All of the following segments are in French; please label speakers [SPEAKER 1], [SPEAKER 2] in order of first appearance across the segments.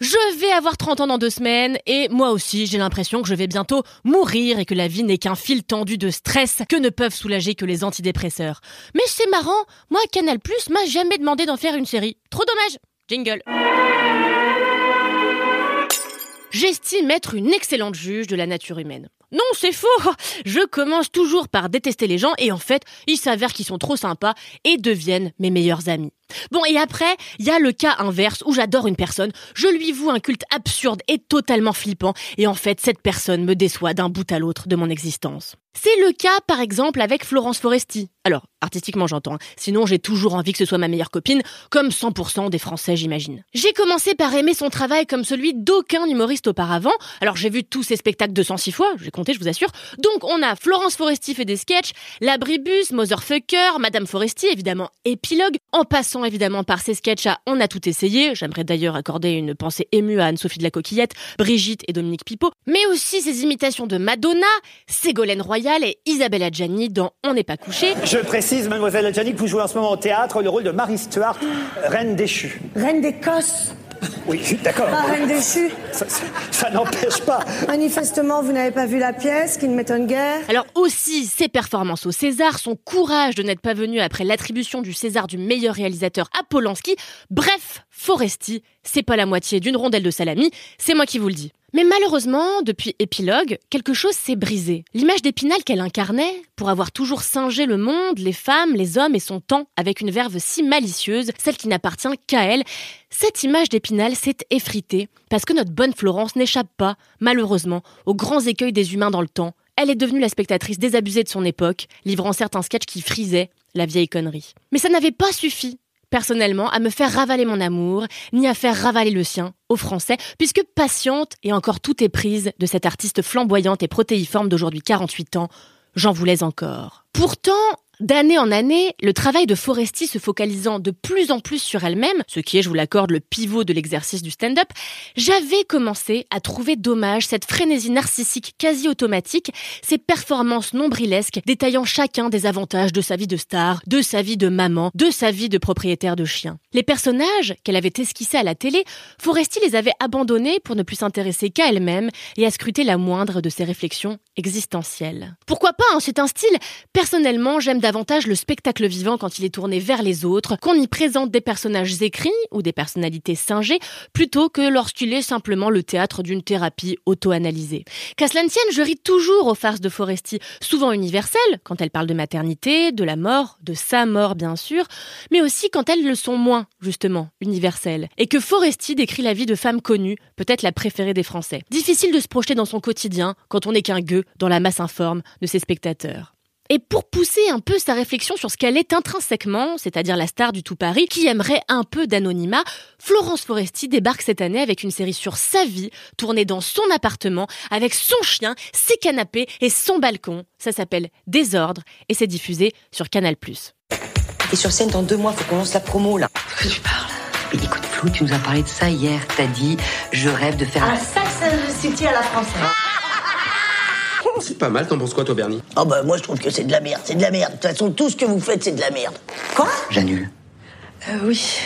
[SPEAKER 1] Je vais avoir 30 ans dans deux semaines et moi aussi j'ai l'impression que je vais bientôt mourir et que la vie n'est qu'un fil tendu de stress que ne peuvent soulager que les antidépresseurs. Mais c'est marrant, moi Canal Plus m'a jamais demandé d'en faire une série. Trop dommage. Jingle. J'estime être une excellente juge de la nature humaine. Non, c'est faux Je commence toujours par détester les gens et en fait, il s'avère qu'ils sont trop sympas et deviennent mes meilleurs amis. Bon, et après, il y a le cas inverse où j'adore une personne, je lui voue un culte absurde et totalement flippant, et en fait, cette personne me déçoit d'un bout à l'autre de mon existence. C'est le cas, par exemple, avec Florence Foresti. Alors, artistiquement j'entends, hein. sinon j'ai toujours envie que ce soit ma meilleure copine, comme 100% des Français j'imagine. J'ai commencé par aimer son travail comme celui d'aucun humoriste auparavant, alors j'ai vu tous ses spectacles 206 fois, j'ai compté je vous assure, donc on a Florence Foresti fait des sketchs, Labribus, Motherfucker, Madame Foresti, évidemment épilogue, en passant évidemment par ses sketchs à On a tout essayé, j'aimerais d'ailleurs accorder une pensée émue à Anne-Sophie de la Coquillette, Brigitte et Dominique Pipeau, mais aussi ses imitations de Madonna, Ségolène Royal et Isabelle Adjani dans On n'est pas couché,
[SPEAKER 2] Je précise, mademoiselle Adjani, que vous jouez en ce moment au théâtre le rôle de Marie Stuart, reine déchue.
[SPEAKER 3] Reine d'Écosse,
[SPEAKER 2] Oui, d'accord.
[SPEAKER 3] pas reine déchue.
[SPEAKER 2] Ça, ça- ça n'empêche pas.
[SPEAKER 3] Manifestement, vous n'avez pas vu la pièce, qui ne m'étonne guère.
[SPEAKER 1] Alors aussi, ses performances au César, son courage de n'être pas venu après l'attribution du César du meilleur réalisateur à Polanski, bref, Foresti, c'est pas la moitié d'une rondelle de salami, c'est moi qui vous le dis. Mais malheureusement, depuis Épilogue, quelque chose s'est brisé. L'image d'Épinal qu'elle incarnait, pour avoir toujours singé le monde, les femmes, les hommes et son temps avec une verve si malicieuse, celle qui n'appartient qu'à elle, cette image d'Épinal s'est effritée, parce que notre bonne Florence n'échappe pas, malheureusement, aux grands écueils des humains dans le temps. Elle est devenue la spectatrice désabusée de son époque, livrant certains sketchs qui frisaient la vieille connerie. Mais ça n'avait pas suffi, personnellement, à me faire ravaler mon amour, ni à faire ravaler le sien, aux Français, puisque patiente et encore tout est prise de cette artiste flamboyante et protéiforme d'aujourd'hui 48 ans, j'en voulais encore. Pourtant, D'année en année, le travail de Foresti se focalisant de plus en plus sur elle-même, ce qui est, je vous l'accorde, le pivot de l'exercice du stand-up, j'avais commencé à trouver dommage cette frénésie narcissique quasi automatique, ces performances nombrilesques détaillant chacun des avantages de sa vie de star, de sa vie de maman, de sa vie de propriétaire de chien. Les personnages qu'elle avait esquissés à la télé, Foresti les avait abandonnés pour ne plus s'intéresser qu'à elle-même et à scruter la moindre de ses réflexions existentielles. Pourquoi pas, hein, c'est un style. Personnellement, j'aime le spectacle vivant quand il est tourné vers les autres, qu'on y présente des personnages écrits ou des personnalités singées, plutôt que lorsqu'il est simplement le théâtre d'une thérapie auto-analysée. Qu'à je ris toujours aux farces de Foresti, souvent universelles, quand elle parle de maternité, de la mort, de sa mort bien sûr, mais aussi quand elles le sont moins, justement, universelles. Et que Foresti décrit la vie de femmes connues, peut-être la préférée des Français. Difficile de se projeter dans son quotidien quand on n'est qu'un gueux dans la masse informe de ses spectateurs. Et pour pousser un peu sa réflexion sur ce qu'elle est intrinsèquement, c'est-à-dire la star du tout Paris, qui aimerait un peu d'anonymat, Florence Foresti débarque cette année avec une série sur sa vie, tournée dans son appartement, avec son chien, ses canapés et son balcon. Ça s'appelle Désordre et c'est diffusé sur Canal+.
[SPEAKER 4] Et sur scène, dans deux mois, faut qu'on lance la promo, là. De quoi tu parles? Mais écoute, Flo, tu nous as parlé de ça hier. T'as dit, je rêve de faire un...
[SPEAKER 3] ça, c'est cité à la française.
[SPEAKER 5] C'est pas mal, t'en penses quoi toi Bernie?
[SPEAKER 6] Ah bah moi je trouve que c'est de la merde, c'est de la merde. De toute façon, tout ce que vous faites, c'est de la merde. Quoi?
[SPEAKER 4] J'annule.
[SPEAKER 3] Euh, oui.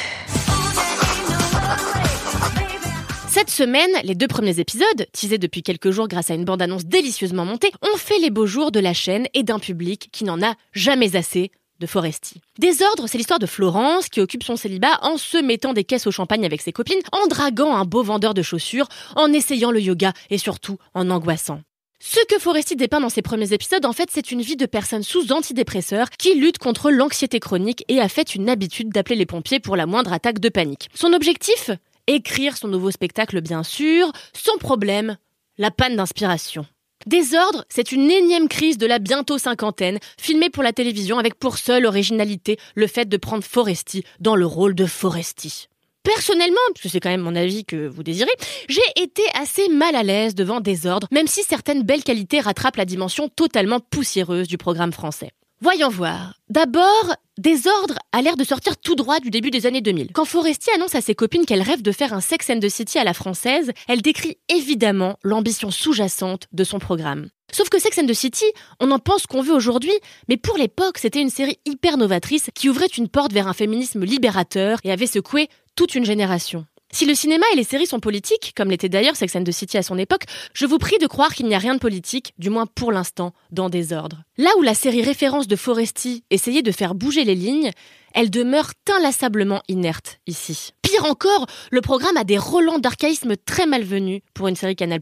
[SPEAKER 1] Cette semaine, les deux premiers épisodes, teasés depuis quelques jours grâce à une bande-annonce délicieusement montée, ont fait les beaux jours de la chaîne et d'un public qui n'en a jamais assez de Foresti. Désordre, c'est l'histoire de Florence qui occupe son célibat en se mettant des caisses au champagne avec ses copines, en draguant un beau vendeur de chaussures, en essayant le yoga et surtout en angoissant. Ce que Foresti dépeint dans ses premiers épisodes, en fait, c'est une vie de personne sous antidépresseurs qui lutte contre l'anxiété chronique et a fait une habitude d'appeler les pompiers pour la moindre attaque de panique. Son objectif? Écrire son nouveau spectacle, bien sûr, sans problème, la panne d'inspiration. Désordre, c'est une énième crise de la bientôt cinquantaine, filmée pour la télévision avec pour seule originalité le fait de prendre Foresti dans le rôle de Foresti. Personnellement, parce que c'est quand même mon avis que vous désirez, j'ai été assez mal à l'aise devant Désordre, même si certaines belles qualités rattrapent la dimension totalement poussiéreuse du programme français. Voyons voir. D'abord, Désordre a l'air de sortir tout droit du début des années 2000. Quand Foresti annonce à ses copines qu'elle rêve de faire un Sex and the City à la française, elle décrit évidemment l'ambition sous-jacente de son programme. Sauf que Sex and the City, on en pense qu'on veut aujourd'hui, mais pour l'époque, c'était une série hyper novatrice qui ouvrait une porte vers un féminisme libérateur et avait secoué toute une génération. Si le cinéma et les séries sont politiques, comme l'était d'ailleurs Sex and the City à son époque, je vous prie de croire qu'il n'y a rien de politique, du moins pour l'instant, dans Désordre. Là où la série référence de Foresti essayait de faire bouger les lignes, elle demeure inlassablement inerte ici. Pire encore, le programme a des relents d'archaïsme très malvenus pour une série Canal+,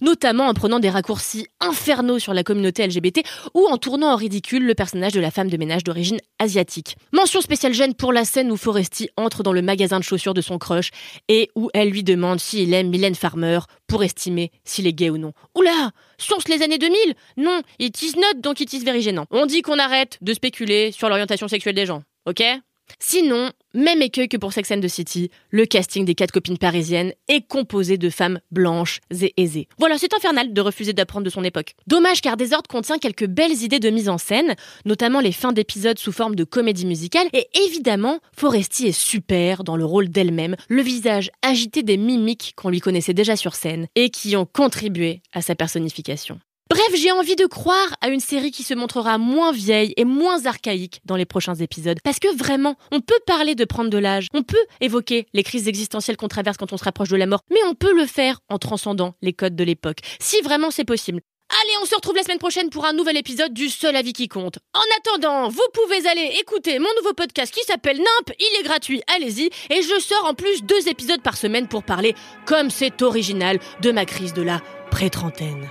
[SPEAKER 1] notamment en prenant des raccourcis infernaux sur la communauté LGBT ou en tournant en ridicule le personnage de la femme de ménage d'origine asiatique. Mention spéciale gêne pour la scène où Foresti entre dans le magasin de chaussures de son crush et où elle lui demande s'il aime Mylène Farmer pour estimer s'il est gay ou non. Oula Science les années 2000 Non, it is not donc it is very gênant. On dit qu'on arrête de spéculer sur l'orientation sexuelle des gens ok? Sinon, même écueil que pour Sex and the City, le casting des quatre copines parisiennes est composé de femmes blanches et aisées. Voilà, c'est infernal de refuser d'apprendre de son époque. Dommage car Désordre contient quelques belles idées de mise en scène, notamment les fins d'épisodes sous forme de comédie musicale, et évidemment, Foresti est super dans le rôle d'elle-même, le visage agité des mimiques qu'on lui connaissait déjà sur scène et qui ont contribué à sa personnification. Bref, j'ai envie de croire à une série qui se montrera moins vieille et moins archaïque dans les prochains épisodes. Parce que vraiment, on peut parler de prendre de l'âge, on peut évoquer les crises existentielles qu'on traverse quand on se rapproche de la mort, mais on peut le faire en transcendant les codes de l'époque, si vraiment c'est possible. Allez, on se retrouve la semaine prochaine pour un nouvel épisode du Seul avis qui compte. En attendant, vous pouvez aller écouter mon nouveau podcast qui s'appelle Nimp, il est gratuit, allez-y, et je sors en plus deux épisodes par semaine pour parler, comme c'est original, de ma crise de la pré-trentaine.